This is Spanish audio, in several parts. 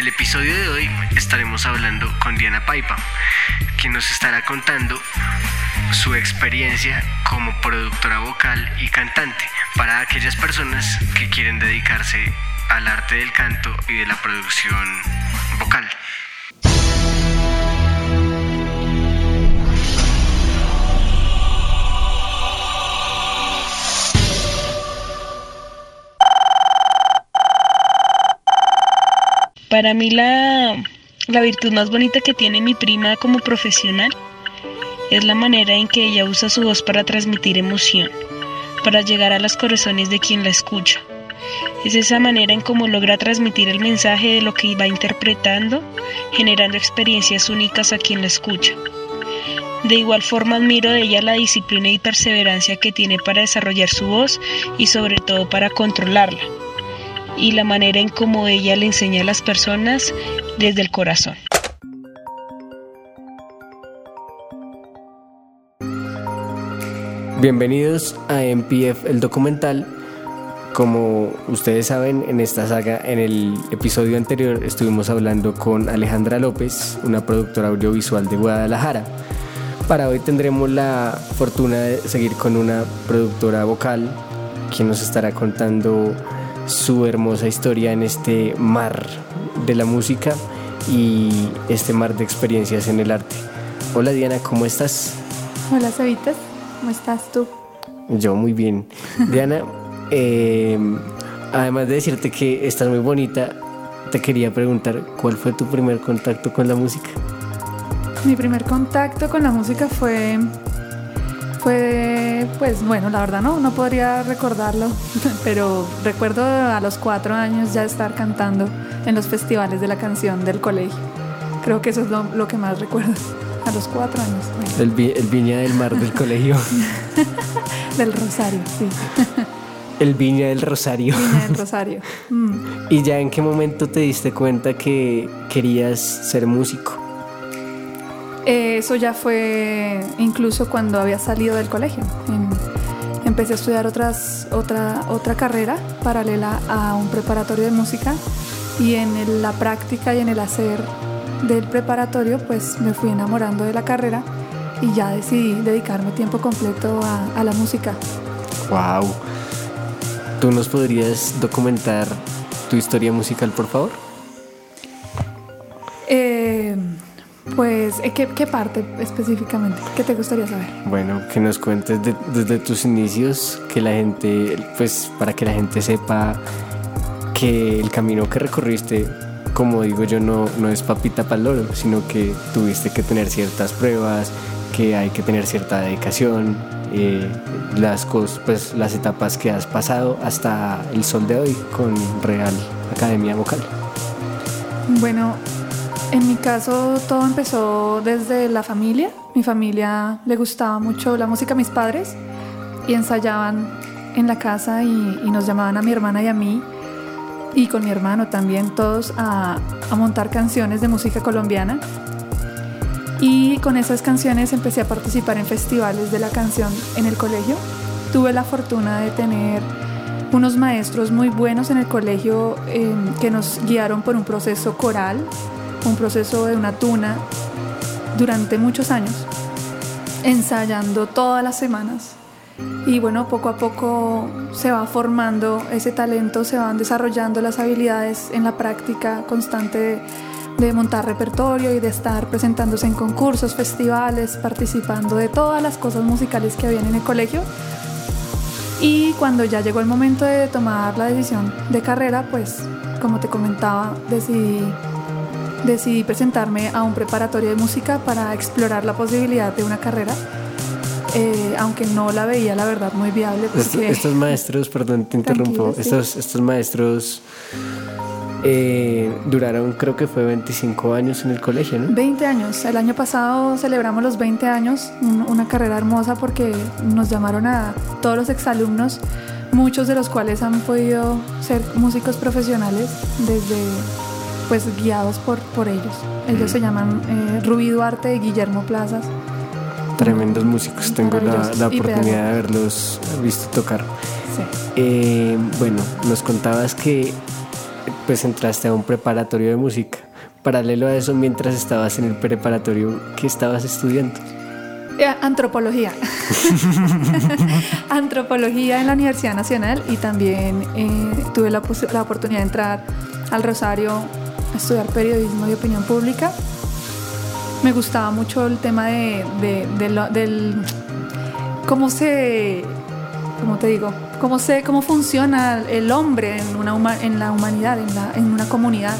el episodio de hoy estaremos hablando con Diana Paipa, quien nos estará contando su experiencia como productora vocal y cantante para aquellas personas que quieren dedicarse al arte del canto y de la producción vocal. Para mí la, la virtud más bonita que tiene mi prima como profesional es la manera en que ella usa su voz para transmitir emoción, para llegar a los corazones de quien la escucha. Es esa manera en cómo logra transmitir el mensaje de lo que va interpretando, generando experiencias únicas a quien la escucha. De igual forma admiro de ella la disciplina y perseverancia que tiene para desarrollar su voz y sobre todo para controlarla y la manera en cómo ella le enseña a las personas desde el corazón. Bienvenidos a MPF el documental. Como ustedes saben, en esta saga, en el episodio anterior estuvimos hablando con Alejandra López, una productora audiovisual de Guadalajara. Para hoy tendremos la fortuna de seguir con una productora vocal, quien nos estará contando su hermosa historia en este mar de la música y este mar de experiencias en el arte. Hola Diana, ¿cómo estás? Hola Sabitas, ¿cómo estás tú? Yo muy bien. Diana, em, además de decirte que estás muy bonita, te quería preguntar, ¿cuál fue tu primer contacto con la música? Mi primer contacto con la música fue fue, pues bueno, la verdad no, no podría recordarlo, pero recuerdo a los cuatro años ya estar cantando en los festivales de la canción del colegio. Creo que eso es lo, que más recuerdo, a los cuatro años. El, Viña del Mar del colegio. del Rosario, sí. El Viña del Rosario. Viña del Rosario. Mm. ¿Y ya en qué momento te diste cuenta que querías ser músico? Eh, eso ya fue incluso cuando había salido del colegio. empecé a estudiar otras, otra, otra carrera paralela a un preparatorio de música y en la práctica y en el hacer del preparatorio pues me fui enamorando de la carrera y ya decidí dedicarme tiempo completo a, la música. ¡Wow! ¿Tú nos podrías documentar tu historia musical, por favor? Pues, eh, ¿qué, ¿qué, parte específicamente? ¿Qué te gustaría saber? Bueno, que nos cuentes desde tus inicios, que la gente, pues, para que la gente sepa que el camino que recorriste, como digo yo, no, no es papita para el loro, sino que tuviste que tener ciertas pruebas, que hay que tener cierta dedicación, eh, las cosas, pues, las etapas que has pasado hasta el sol de hoy con Real Academia Vocal. Bueno, en mi caso todo empezó desde la familia. Mi familia le gustaba mucho la música a mis padres y ensayaban en la casa y, nos llamaban a mi hermana y a mí y con mi hermano también todos a, montar canciones de música colombiana. Y con esas canciones empecé a participar en festivales de la canción en el colegio. Tuve la fortuna de tener unos maestros muy buenos en el colegio eh, que nos guiaron por un proceso coral un proceso de una tuna durante muchos años, ensayando todas las semanas. Y bueno, poco a poco se va formando ese talento, se van desarrollando las habilidades en la práctica constante de, montar repertorio y de estar presentándose en concursos, festivales, participando de todas las cosas musicales que habían en el colegio. Y cuando ya llegó el momento de tomar la decisión de carrera, pues como te comentaba, decidí decidí presentarme a un preparatorio de música para explorar la posibilidad de una carrera. Eh, aunque no la veía la verdad muy viable. Estos, maestros, perdón, te interrumpo, estos, estos maestros eh, duraron creo que fue 25 años en el colegio, ¿no? 20 años. El año pasado celebramos los 20 años, una carrera hermosa porque nos llamaron a todos los exalumnos, muchos de los cuales han podido ser músicos profesionales desde pues guiados por, por ellos. Ellos se llaman eh, Rubí Duarte y Guillermo Plazas. Tremendos músicos, tengo la, la oportunidad de haberlos visto tocar. Sí. Eh, bueno, nos contabas que pues entraste a un preparatorio de música. Paralelo a eso, mientras estabas en el preparatorio, ¿qué estabas estudiando? Eh, antropología. Antropología en la Universidad Nacional y también eh, tuve la, la oportunidad de entrar al Rosario a estudiar periodismo y opinión pública. Me gustaba mucho el tema de, del cómo se, cómo te digo, cómo se, cómo funciona el hombre en una en la humanidad, en, la, en una comunidad,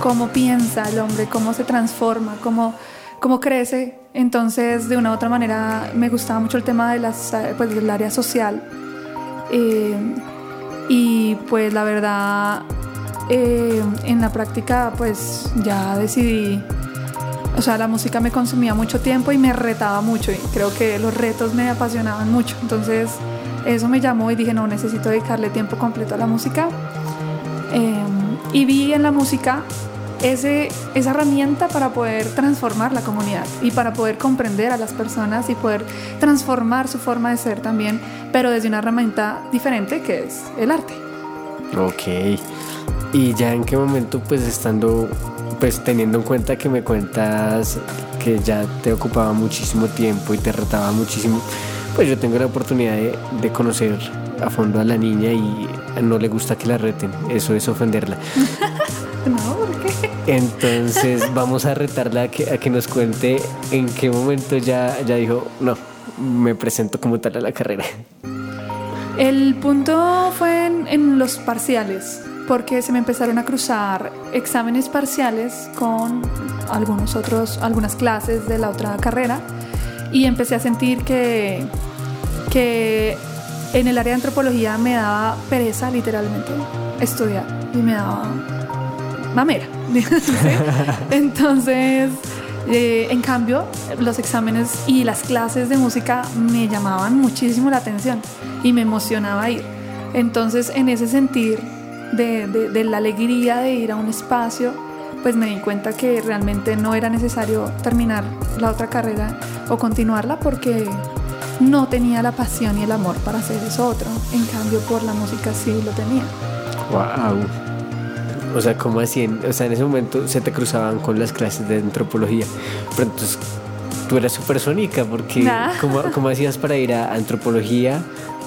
cómo piensa el hombre, cómo se transforma, cómo cómo crece. Entonces, de una u otra manera, me gustaba mucho el tema de las, pues, del área social. Eh, y pues la verdad, eh, en la práctica, pues ya decidí, o sea, la música me consumía mucho tiempo y me retaba mucho. Y creo que los retos me apasionaban mucho. Entonces, eso me llamó y dije, no, necesito dedicarle tiempo completo a la música. Eh, y vi en la música ese, esa herramienta para poder transformar la comunidad y para poder comprender a las personas y poder transformar su forma de ser también, pero desde una herramienta diferente que es el arte. Ok. ¿Y ya en qué momento, pues estando, pues teniendo en cuenta que me cuentas que ya te ocupaba muchísimo tiempo y te retaba muchísimo, pues yo tengo la oportunidad de, de conocer a fondo a la niña y no le gusta que la reten, eso es ofenderla. no, ¿por qué? Entonces vamos a retarla a que, a que nos cuente en qué momento ya, ya dijo, no, me presento como tal a la carrera. El punto fue en, en los parciales, porque se me empezaron a cruzar exámenes parciales con algunos otros, algunas clases de la otra carrera y empecé a sentir que, que en el área de antropología me daba pereza literalmente estudiar y me daba mamera. Entonces, eh, en cambio, los exámenes y las clases de música me llamaban muchísimo la atención y me emocionaba ir. Entonces, en ese sentir de, de la alegría de ir a un espacio, pues me di cuenta que realmente no era necesario terminar la otra carrera o continuarla porque no tenía la pasión y el amor para hacer eso otro. En cambio, por la música sí lo tenía. Wow. O sea, ¿cómo así? o sea, en ese momento se te cruzaban con las clases de antropología. Pero entonces tú eras supersónica porque ¿cómo, ¿cómo, hacías para ir a antropología,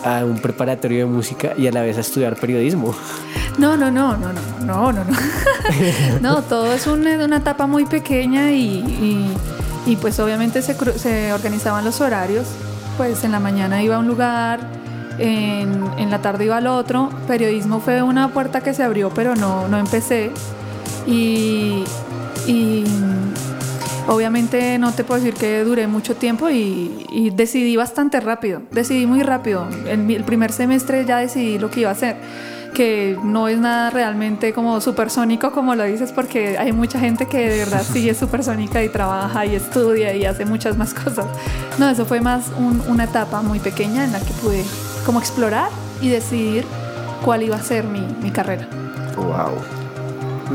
a un preparatorio de música y a la vez a estudiar periodismo? No, no, no, no, no, no, no, no. no, todo es una, etapa muy pequeña y, y, y pues obviamente se, se organizaban los horarios pues en la mañana iba a un lugar, en, en, la tarde iba al otro. Periodismo fue una puerta que se abrió, pero no, no empecé. Y, y obviamente no te puedo decir que duré mucho tiempo y, decidí bastante rápido. Decidí muy rápido. En el primer semestre ya decidí lo que iba a hacer que no es nada realmente como supersónico como lo dices porque hay mucha gente que de verdad es supersónica y trabaja y estudia y hace muchas más cosas. No, eso fue más una etapa muy pequeña en la que pude como explorar y decidir cuál iba a ser mi carrera. Wow.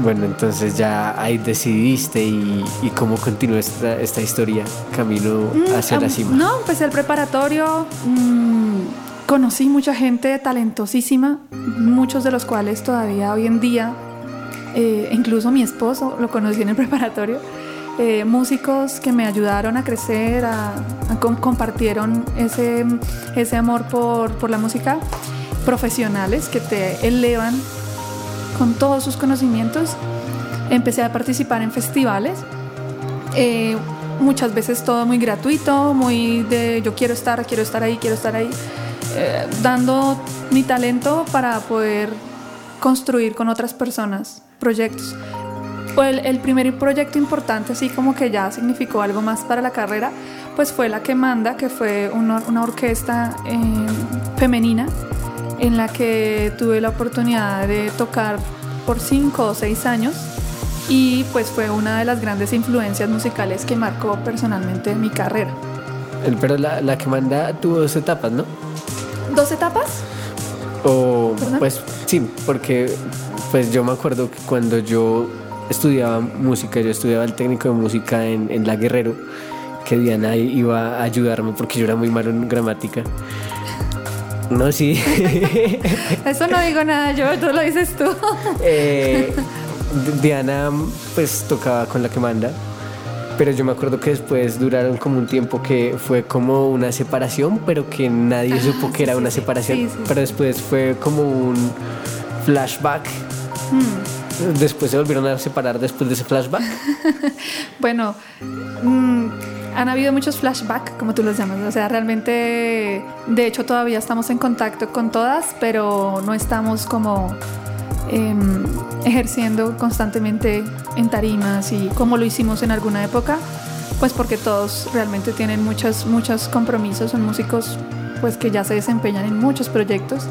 Bueno, entonces ya ahí decidiste y, y cómo continúa esta, esta, historia, camino mm, hacia la cima. No, empecé el preparatorio, mmm, conocí mucha gente talentosísima, muchos de los cuales todavía hoy en día, eh, incluso mi esposo lo conocí en el preparatorio, eh, músicos que me ayudaron a crecer, a, a compartieron ese, ese amor por, por la música, profesionales que te elevan con todos sus conocimientos. Empecé a participar en festivales, eh, muchas veces todo muy gratuito, muy de yo quiero estar, quiero estar ahí, quiero estar ahí. Eh, dando mi talento para poder construir con otras personas proyectos. El, el, primer proyecto importante, así como que ya significó algo más para la carrera, pues fue La Que Manda, que fue una, una orquesta eh, femenina en la que tuve la oportunidad de tocar por cinco o seis años y pues fue una de las grandes influencias musicales que marcó personalmente mi carrera. Pero la, la que manda tuvo dos etapas, ¿no? ¿Dos etapas? O pues sí, porque pues yo me acuerdo que cuando yo estudiaba música, yo estudiaba el técnico de música en, en La Guerrero, que Diana iba a ayudarme porque yo era muy malo en gramática. No, sí. Eso no digo nada yo, tú lo dices tú. Eh, Diana pues tocaba con la que manda. Pero yo me acuerdo que después duraron como un tiempo que fue como una separación, pero que nadie supo que era una separación. Sí, sí. Pero después fue como un flashback. Hmm. Después se volvieron a separar después de ese flashback. Bueno, mm, han habido muchos flashbacks, como tú los llamas. O sea, realmente, de hecho, todavía estamos en contacto con todas, pero no estamos como em, ejerciendo constantemente en tarimas y como lo hicimos en alguna época, pues porque todos realmente tienen muchos, muchos compromisos, son músicos pues que ya se desempeñan en muchos proyectos.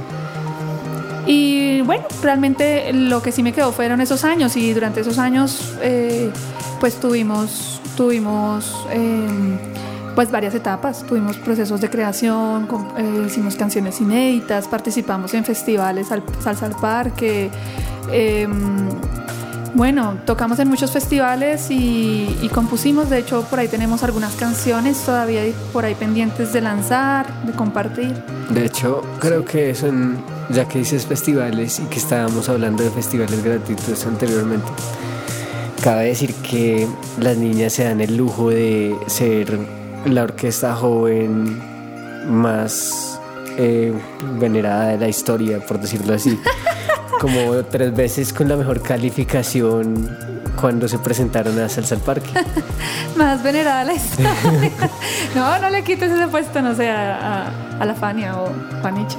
Y bueno, realmente lo que sí me quedó fueron esos años y durante esos años eh, pues tuvimos, tuvimos eh, pues varias etapas, tuvimos procesos de creación, com- eh, hicimos canciones inéditas, participamos en festivales, al, Salsa al Parque, eh, bueno, tocamos en muchos festivales y, y compusimos, de hecho por ahí tenemos algunas canciones todavía por ahí pendientes de lanzar, de compartir. De hecho, creo que son, ya que dices festivales y que estábamos hablando de festivales gratuitos anteriormente, cabe decir que las niñas se dan el lujo de ser la orquesta joven más eh, venerada de la historia, por decirlo así. Como tres veces con la mejor calificación cuando se presentaron a Salsa al Parque. Más venerada la historia. no, no le quites ese puesto, no sé, a, a- a la Fania o Paniche.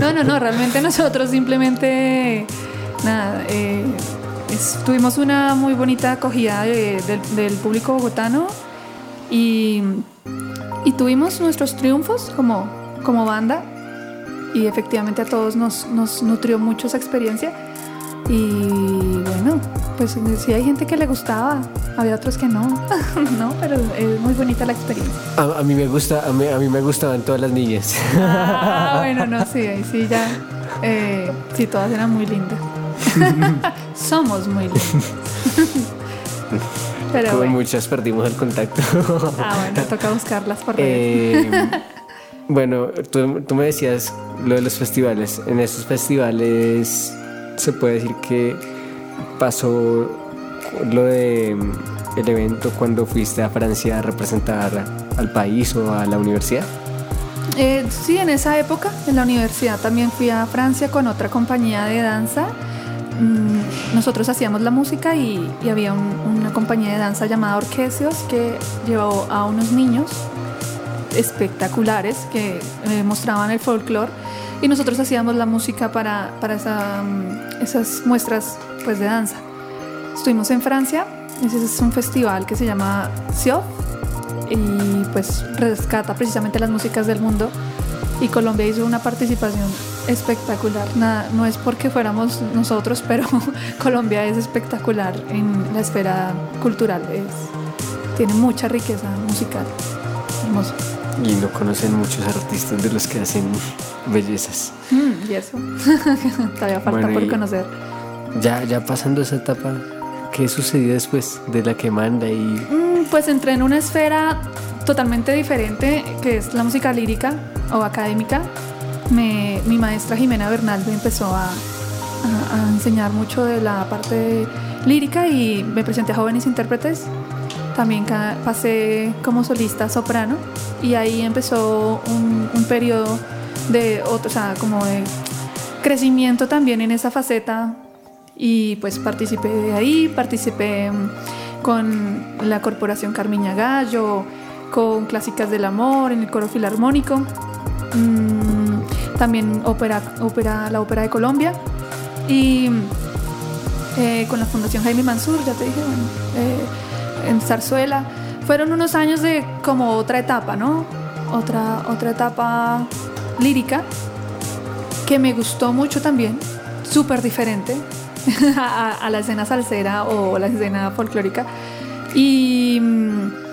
no, no, no, realmente nosotros simplemente, nada, eh, es- tuvimos una muy bonita acogida de- del- del público bogotano y, y tuvimos nuestros triunfos como, como banda y efectivamente a todos nos, nos nutrió mucho esa experiencia. Y bueno, pues sí hay gente que le gustaba, había otros que no, no, pero es muy bonita la experiencia. A, a mí me gusta, a mí, a mí me gustaban todas las niñas. Ah, bueno, no, sí, ahí sí ya, eh, sí, todas eran muy lindas. Somos muy lindas. pero Como bueno, muchas perdimos el contacto. ah, bueno, toca buscarlas por redes. Eh, bueno, tú, tú me decías lo de los festivales. En esos festivales se puede decir que pasó lo de mm, el evento cuando fuiste a Francia a representar al país o a la universidad. Eh, sí, en esa época, en la universidad también fui a Francia con otra compañía de danza. Mm, Nosotros hacíamos la música y, había un- una compañía de danza llamada Orquesios que llevó a unos niños espectaculares que eh, mostraban el folclore y nosotros hacíamos la música para, para esa, mm, esas muestras pues, de danza. Estuvimos en Francia, ese es un festival que se llama SIOF y pues rescata precisamente las músicas del mundo y Colombia hizo una participación espectacular. Nada, no es porque fuéramos nosotros, pero Colombia es espectacular en la esfera cultural, es, tiene mucha riqueza musical. Hermoso. Y no conocen muchos artistas de los que hacen bellezas. Mm, y eso, todavía falta Bueno, por conocer. Ya, ya pasando esa etapa, ¿qué sucedió después de la que manda y Mm, Pues entré en una esfera totalmente diferente, que es la música lírica o académica. Me- mi maestra Jimena Bernal me empezó a, enseñar mucho de la parte lírica y me presenté a jóvenes intérpretes. También pasé como solista soprano y ahí empezó un, un periodo de otro, o sea, como crecimiento también en esa faceta y pues participé de ahí, participé mm, con la Corporación Carmiña Gallo, con Clásicas del Amor, en el coro filarmónico, mm, también ópera, la Ópera de Colombia y eh, con la Fundación Jaime Mansur, ya te dije, eh, en Zarzuela. Fueron unos años de como otra etapa, ¿no? Otra, otra etapa lírica que me gustó mucho también, súper diferente a, a la escena salsera o la escena folclórica. Y, mm,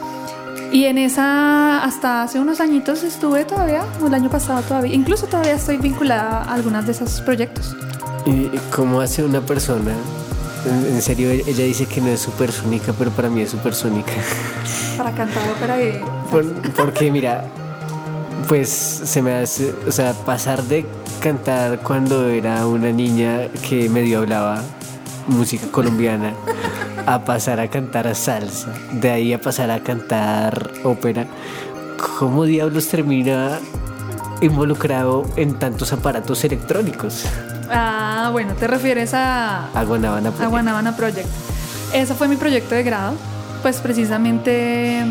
y en esa, hasta hace unos añitos estuve todavía, o el año pasado todavía, incluso todavía estoy vinculada a algunos de esos proyectos. ¿Y cómo hace una persona? En, serio, ella dice que no es supersónica, pero para mí es supersónica. Para cantar ópera y... Por- porque mira, pues se me hace, o sea, pasar de cantar cuando era una niña que medio hablaba música colombiana a pasar a cantar salsa, de ahí a pasar a cantar ópera, ¿cómo diablos termina involucrado en tantos aparatos electrónicos? Ah, bueno, te refieres a... A Guanabana A Guanabana Project. Ese fue mi proyecto de grado, pues precisamente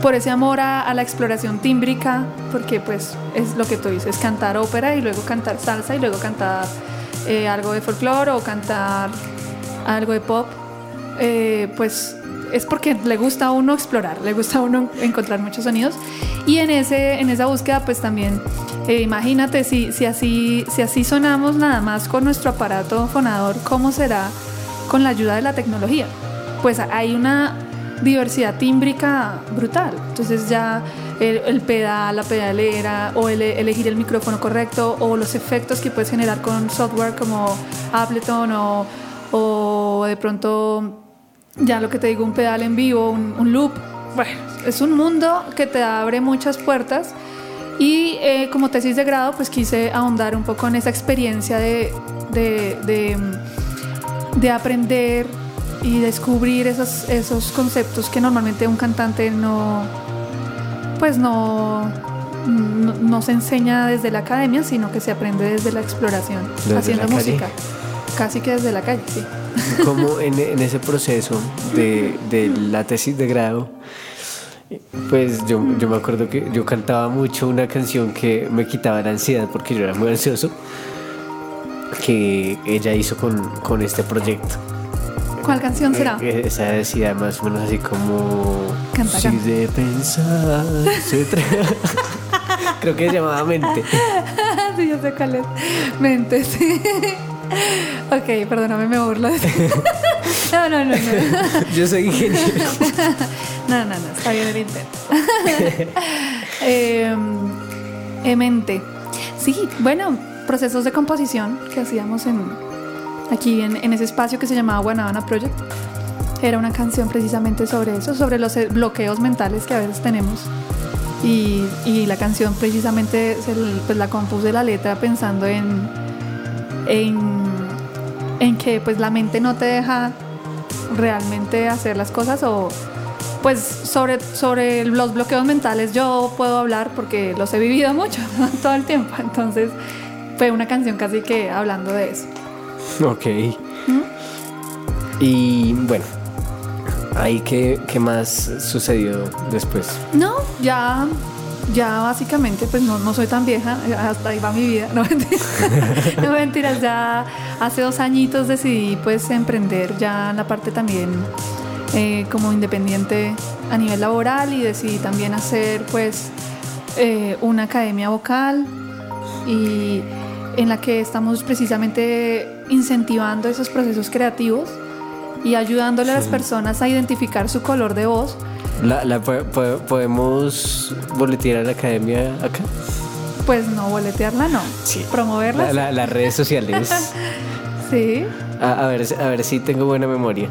por ese amor a, la exploración tímbrica, porque pues es lo que tú dices, cantar ópera y luego cantar salsa y luego cantar eh, algo de folclore o cantar algo de pop, eh, pues es porque le gusta a uno explorar, le gusta a uno encontrar muchos sonidos y en, ese, en esa búsqueda pues también eh, imagínate si, si, así, si así sonamos nada más con nuestro aparato fonador, ¿cómo será con la ayuda de la tecnología? Pues hay una diversidad tímbrica brutal. Entonces ya el, pedal, la pedalera o el, elegir el micrófono correcto o los efectos que puedes generar con software como Ableton o, o de pronto ya lo que te digo, un pedal en vivo, un, loop. Bueno, es un mundo que te abre muchas puertas. Y eh, como tesis de grado, pues quise ahondar un poco en esa experiencia de, de, de, de aprender y descubrir esos, esos conceptos que normalmente un cantante no, pues no, no, se enseña desde la academia, sino que se aprende desde la exploración, haciendo música. Casi que desde la calle, sí. Como en, en ese proceso de, de, la tesis de grado, pues yo, yo me acuerdo que yo cantaba mucho una canción que me quitaba la ansiedad porque yo era muy ansioso, que ella hizo con, con este proyecto. ¿Cuál canción será? Eh, esa decía más o menos así como. Canta, si de pensar se Creo que se llamaba Mente. sí, yo sé cuál es. Mente, sí. Ok, perdóname, me burlo. no, no, no, no. yo soy ingeniero. no, no, no, está bien el intento. eh, mente. Sí, bueno, procesos de composición que hacíamos en aquí en, ese espacio que se llamaba Guanabana Project. Era una canción precisamente sobre eso, sobre los eh, bloqueos mentales que a veces tenemos. Y, y la canción precisamente pues la compuse la letra pensando en, en, en que pues la mente no te deja realmente hacer las cosas o pues sobre, sobre los bloqueos mentales yo puedo hablar porque los he vivido mucho todo el tiempo. Entonces fue una canción casi que hablando de eso. Ok. Y bueno, ahí qué, qué más sucedió después. No, ya ya básicamente pues no, no, soy tan vieja, hasta ahí va mi vida, no mentiras, no mentiras, ya hace dos añitos decidí pues emprender ya la parte también eh, como independiente a nivel laboral y decidí también hacer pues eh, una academia vocal y en la que estamos precisamente incentivando esos procesos creativos y ayudándole a las personas a identificar su color de voz. La, ¿Podemos boletear a la academia acá? Pues no, boletearla no. Sí. Promoverla. las redes sociales. sí. A, ver, a ver si tengo buena memoria.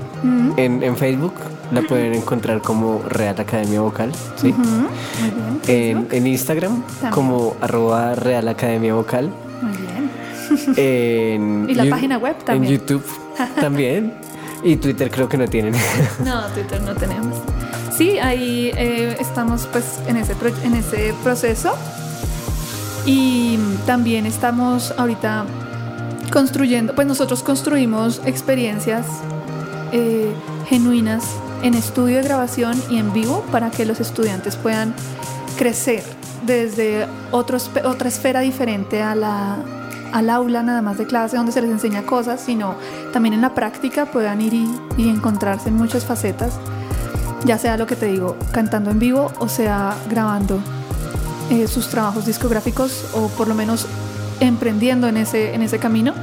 en, Facebook la pueden encontrar como Real Academia Vocal. ¿sí? Muy bien. En, Instagram como arroba Real Academia Vocal y la página web también. En YouTube también. y Twitter creo que no tienen. no, Twitter no tenemos. Sí, ahí eh, estamos pues en ese, en ese proceso. Y también estamos ahorita construyendo, pues nosotros construimos experiencias eh, genuinas en estudio de grabación y en vivo para que los estudiantes puedan crecer desde otra esfera diferente a la, al aula nada más de clase donde se les enseña cosas, sino también en la práctica puedan ir y, encontrarse en muchas facetas, ya sea lo que te digo, cantando en vivo o sea grabando eh, sus trabajos discográficos o por lo menos emprendiendo en ese, en ese camino.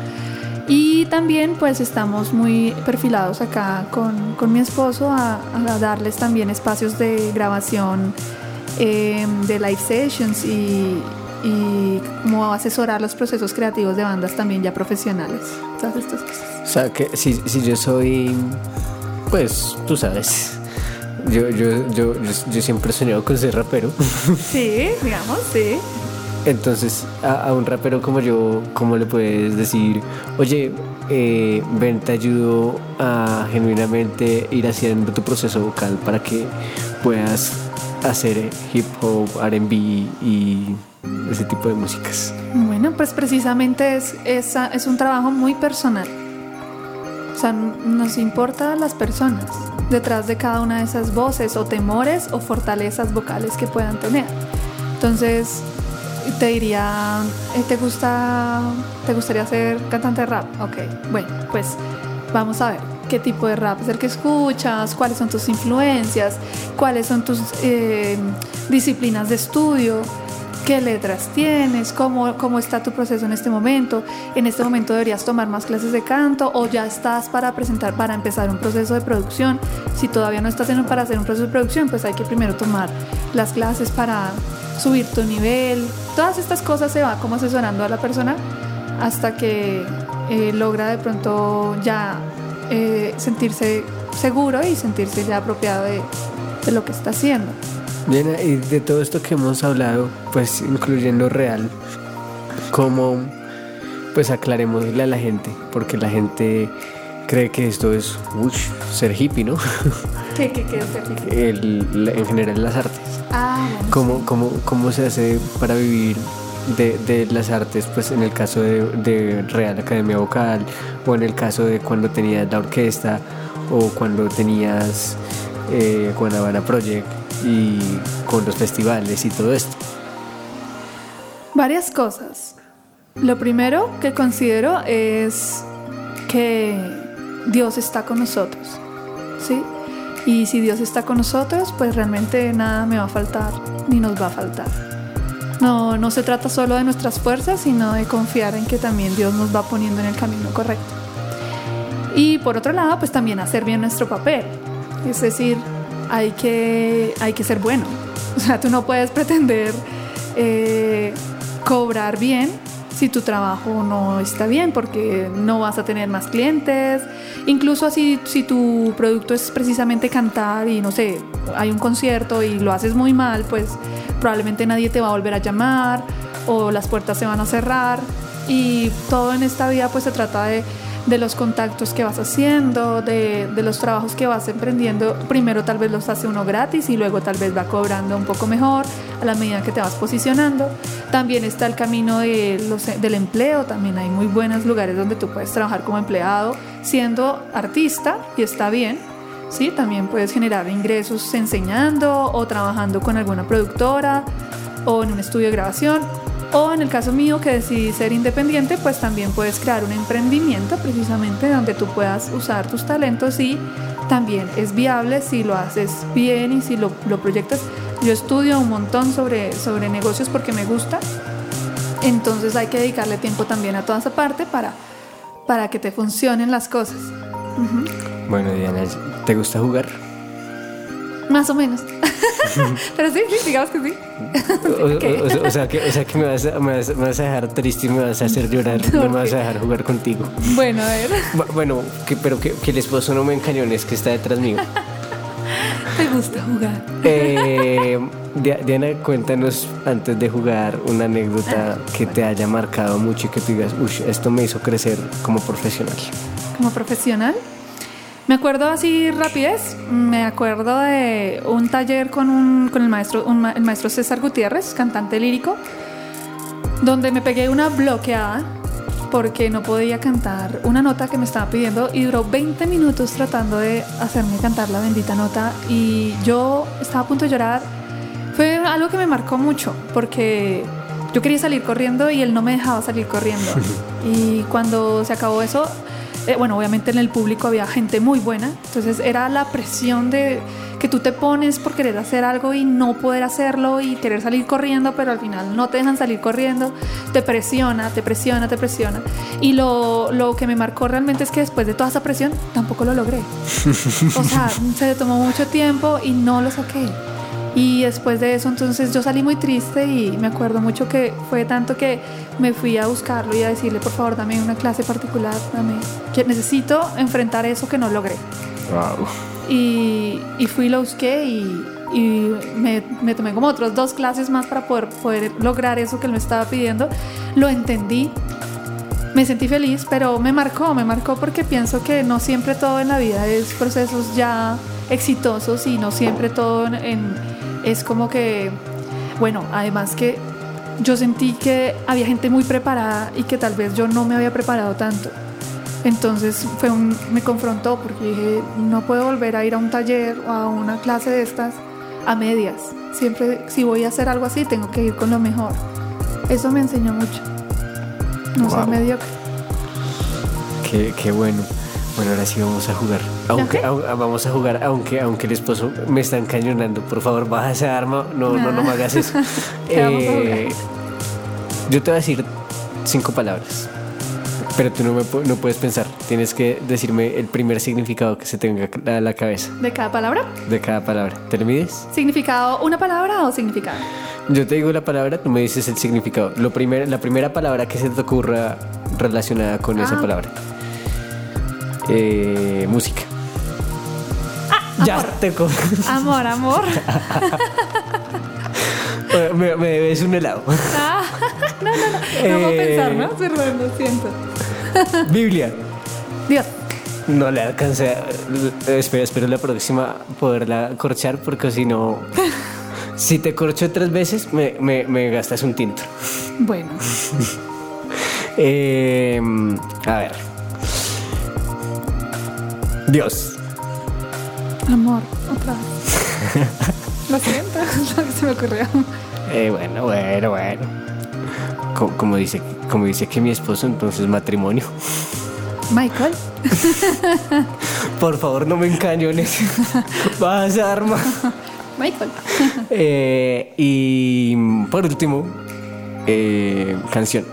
Y también pues estamos muy perfilados acá con, con mi esposo a, darles también espacios de grabación, eh, de live sessions y, como asesorar los procesos creativos de bandas también ya profesionales. O sea, que si, si yo soy, pues tú sabes, Yo, yo, yo, yo, siempre he soñado con ser rapero. Sí, digamos, sí. Entonces, a, un rapero como yo, ¿cómo le puedes decir, oye, eh, ven, te ayudo a genuinamente ir haciendo tu proceso vocal para que puedas hacer hip hop, RB y ese tipo de músicas? Bueno, pues precisamente es, es un trabajo muy personal. O sea, nos importa las personas detrás de cada una de esas voces o temores o fortalezas vocales que puedan tener. Entonces, te diría, eh, ¿te gusta, te gustaría ser cantante de rap? Ok, bueno, pues vamos a ver qué tipo de rap es el que escuchas, cuáles son tus influencias, cuáles son tus eh, disciplinas de estudio qué letras tienes, cómo, cómo está tu proceso en este momento. En este momento deberías tomar más clases de canto o ya estás para presentar, para empezar un proceso de producción. Si todavía no estás en, para hacer un proceso de producción, pues hay que primero tomar las clases para subir tu nivel. Todas estas cosas se va como asesorando a la persona hasta que eh, logra de pronto ya eh, sentirse seguro y sentirse ya apropiado de, de lo que está haciendo. Bien, y de todo esto que hemos hablado, pues incluyendo real, ¿cómo pues aclarémosle a la gente? Porque la gente cree que esto es ser hippie, ¿no? ¿Qué, qué, qué es ser hippie? en general las artes. Ah, ¿Cómo, cómo, ¿Cómo se hace para vivir de, de, las artes, pues en el caso de, de, Real Academia Vocal, o en el caso de cuando tenías la orquesta, o cuando tenías eh, Guanabana Project, y con los festivales y todo esto? Varias cosas. Lo primero que considero es que Dios está con nosotros, ¿sí? Y si Dios está con nosotros, pues realmente nada me va a faltar ni nos va a faltar. No, no se trata solo de nuestras fuerzas, sino de confiar en que también Dios nos va poniendo en el camino correcto. Y por otro lado, pues también hacer bien nuestro papel. Es decir, hay que, hay que ser bueno. O sea, tú no puedes pretender eh, cobrar bien si tu trabajo no está bien, porque no vas a tener más clientes. Incluso así, si tu producto es precisamente cantar y no sé, hay un concierto y lo haces muy mal, pues probablemente nadie te va a volver a llamar o las puertas se van a cerrar. Y todo en esta vida pues se trata de de los contactos que vas haciendo, de, los trabajos que vas emprendiendo. Primero tal vez los hace uno gratis y luego tal vez va cobrando un poco mejor a la medida que te vas posicionando. También está el camino de los, del empleo, también hay muy buenos lugares donde tú puedes trabajar como empleado siendo artista y está bien. Sí, también puedes generar ingresos enseñando o trabajando con alguna productora o en un estudio de grabación o en el caso mío que decidí ser independiente, pues también puedes crear un emprendimiento precisamente donde tú puedas usar tus talentos y también es viable si lo haces bien y si lo, lo proyectas. Yo estudio un montón sobre, sobre negocios porque me gusta, entonces hay que dedicarle tiempo también a toda esa parte para, para que te funcionen las cosas. Bueno, Diana, ¿te gusta jugar? Más o menos. Pero sí, sí, digamos que sí. O, sea, que, o sea, que me, vas a, me, vas, a, dejar triste y me vas a hacer llorar. No me vas a dejar jugar contigo. Bueno, a ver. Bueno, que, pero que, que el esposo no me encañones que está detrás mío. Me gusta jugar. Eh, Diana, cuéntanos antes de jugar una anécdota ah, que te haya marcado mucho y que tú digas, uy, esto me hizo crecer como profesional. ¿Como profesional? Me acuerdo así rapidez, me acuerdo de un taller con, un, con el, maestro, el maestro César Gutiérrez, cantante lírico, donde me pegué una bloqueada porque no podía cantar una nota que me estaba pidiendo y duró 20 minutos tratando de hacerme cantar la bendita nota y yo estaba a punto de llorar. Fue algo que me marcó mucho porque yo quería salir corriendo y él no me dejaba salir corriendo. Y cuando se acabó eso, eh, bueno, obviamente en el público había gente muy buena, entonces era la presión de que tú te pones por querer hacer algo y no poder hacerlo y querer salir corriendo, pero al final no te dejan salir corriendo, te presiona, te presiona, te presiona. Y lo, lo que me marcó realmente es que después de toda esa presión tampoco lo logré. O sea, se tomó mucho tiempo y no lo saqué. Y después de eso, entonces yo salí muy triste y me acuerdo mucho que fue tanto que me fui a buscarlo y a decirle, por favor, dame una clase particular, dame, que necesito enfrentar eso que no logré. Wow. y, y fui y lo busqué y, y me, me tomé como otras dos clases más para poder, poder lograr eso que él me estaba pidiendo. Lo entendí, me sentí feliz, pero me marcó, me marcó porque pienso que no siempre todo en la vida es procesos ya exitosos y no siempre todo en, en- es como que, bueno, además que yo sentí que había gente muy preparada y que tal vez yo no me había preparado tanto. Entonces fue un, me confrontó porque dije, no puedo volver a ir a un taller o a una clase de estas a medias. Siempre, si voy a hacer algo así, tengo que ir con lo mejor. Eso me enseñó mucho. No Wow. mediocre. Qué, qué bueno. Bueno, ahora sí vamos a jugar. Aunque, au- vamos a jugar, aunque, aunque el esposo me está encañonando. Por favor, baja esa arma. No, no, no me hagas eso. ¿Qué vamos a Eh, yo te voy a decir cinco palabras. Pero tú no, me, pu- no puedes pensar. Tienes que decirme el primer significado que se tenga a la cabeza ¿De cada palabra? de cada palabra. ¿Te lo mides? ¿Significado una palabra o significado? Yo te digo la palabra, tú me dices el significado. Lo primer, la primera palabra que se te ocurra relacionada con esa Ah. palabra. Eh, música. ya amor. te Amor, amor. me, me debes un helado. Ah, no, no, no. No puedo Eh. pensar, ¿no? Perdón, lo siento. Biblia. Dios. No le alcancé. eh, Espero, espero la próxima poderla corchar porque si no. Si te corcho tres veces, me, me- me gastas un tinto. Bueno, Eh, a ver. Dios. amor, otra vez. Lo siento, es lo que se me ocurrió. Eh, bueno, bueno, bueno. Co- Como, dice, como dice que mi esposo, entonces matrimonio. Michael. Por favor, no me encañones. Vas a arma. Michael. Eh, y por último, eh, canción.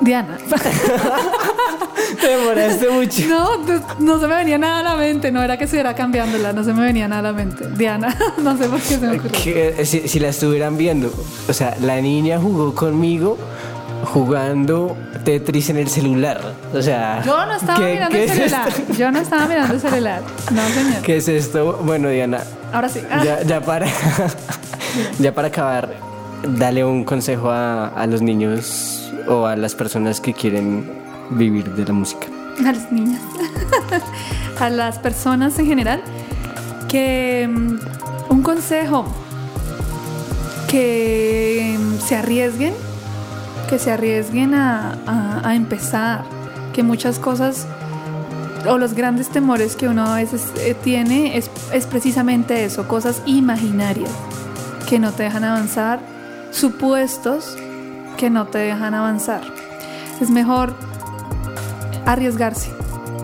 Diana. Te demoraste mucho. No, no, no se me venía nada a la mente. No era que estuviera cambiándola, no se me venía nada a la mente. Diana, no sé por qué se me ocurrió. Que, si, si la estuvieran viendo, o sea, la niña jugó conmigo jugando Tetris en el celular. O sea, Yo no estaba ¿qué- mirando qué el celular. Yo no estaba mirando el celular. No, señor. ¿Qué es esto? Bueno, Diana, Ahora sí. Ah, ya, ya para ya para acabar, dale un consejo a, a los niños o a las personas que quieren vivir de la música. a las niñas, a las personas en general, que mm, un consejo, que mm, se arriesguen, que se arriesguen a, a- empezar, que muchas cosas o los grandes temores que uno a veces eh, tiene es, es precisamente eso, cosas imaginarias que no te dejan avanzar, supuestos que no te dejan avanzar. Es mejor arriesgarse.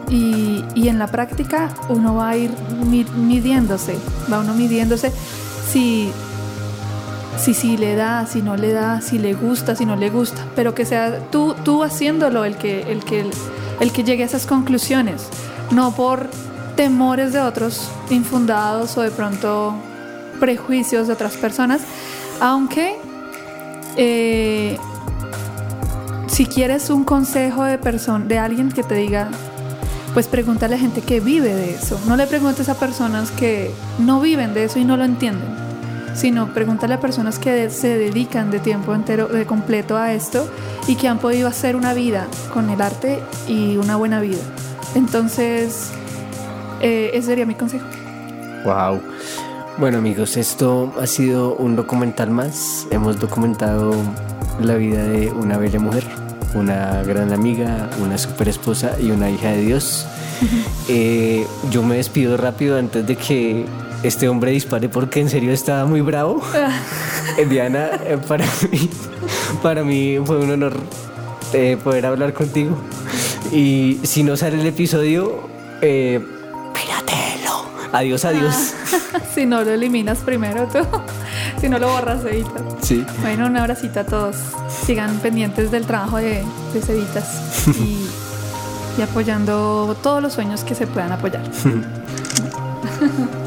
Y, y en la práctica uno va a ir mi- midiéndose, va uno midiéndose si, si, si le da, si no le da, si le gusta, si no le gusta, pero que sea tú, tú haciéndolo el que, el, que, el que llegue a esas conclusiones, no por temores de otros infundados o de pronto prejuicios de otras personas, aunque eh, si quieres un consejo de persona, de alguien que te diga, pues pregúntale a gente que vive de eso. No le preguntes a personas que no viven de eso y no lo entienden, sino pregúntale a personas que se dedican de tiempo entero, de completo a esto y que han podido hacer una vida con el arte y una buena vida. Entonces, eh, ese sería mi consejo. Wow. Bueno amigos, esto ha sido un documental más. Hemos documentado la vida de una bella mujer, una gran amiga, una super esposa y una hija de Dios. Eh, yo me despido rápido antes de que este hombre dispare porque en serio estaba muy bravo. Eh, Diana, eh, para mí, para mí fue un honor eh, poder hablar contigo. Y si no sale el episodio, eh, Adiós, adiós. si no lo eliminas primero tú, si no lo borras, editas. Sí. Bueno, un abracito a todos. Sigan pendientes del trabajo de, de Cevitas y, y apoyando todos los sueños que se puedan apoyar.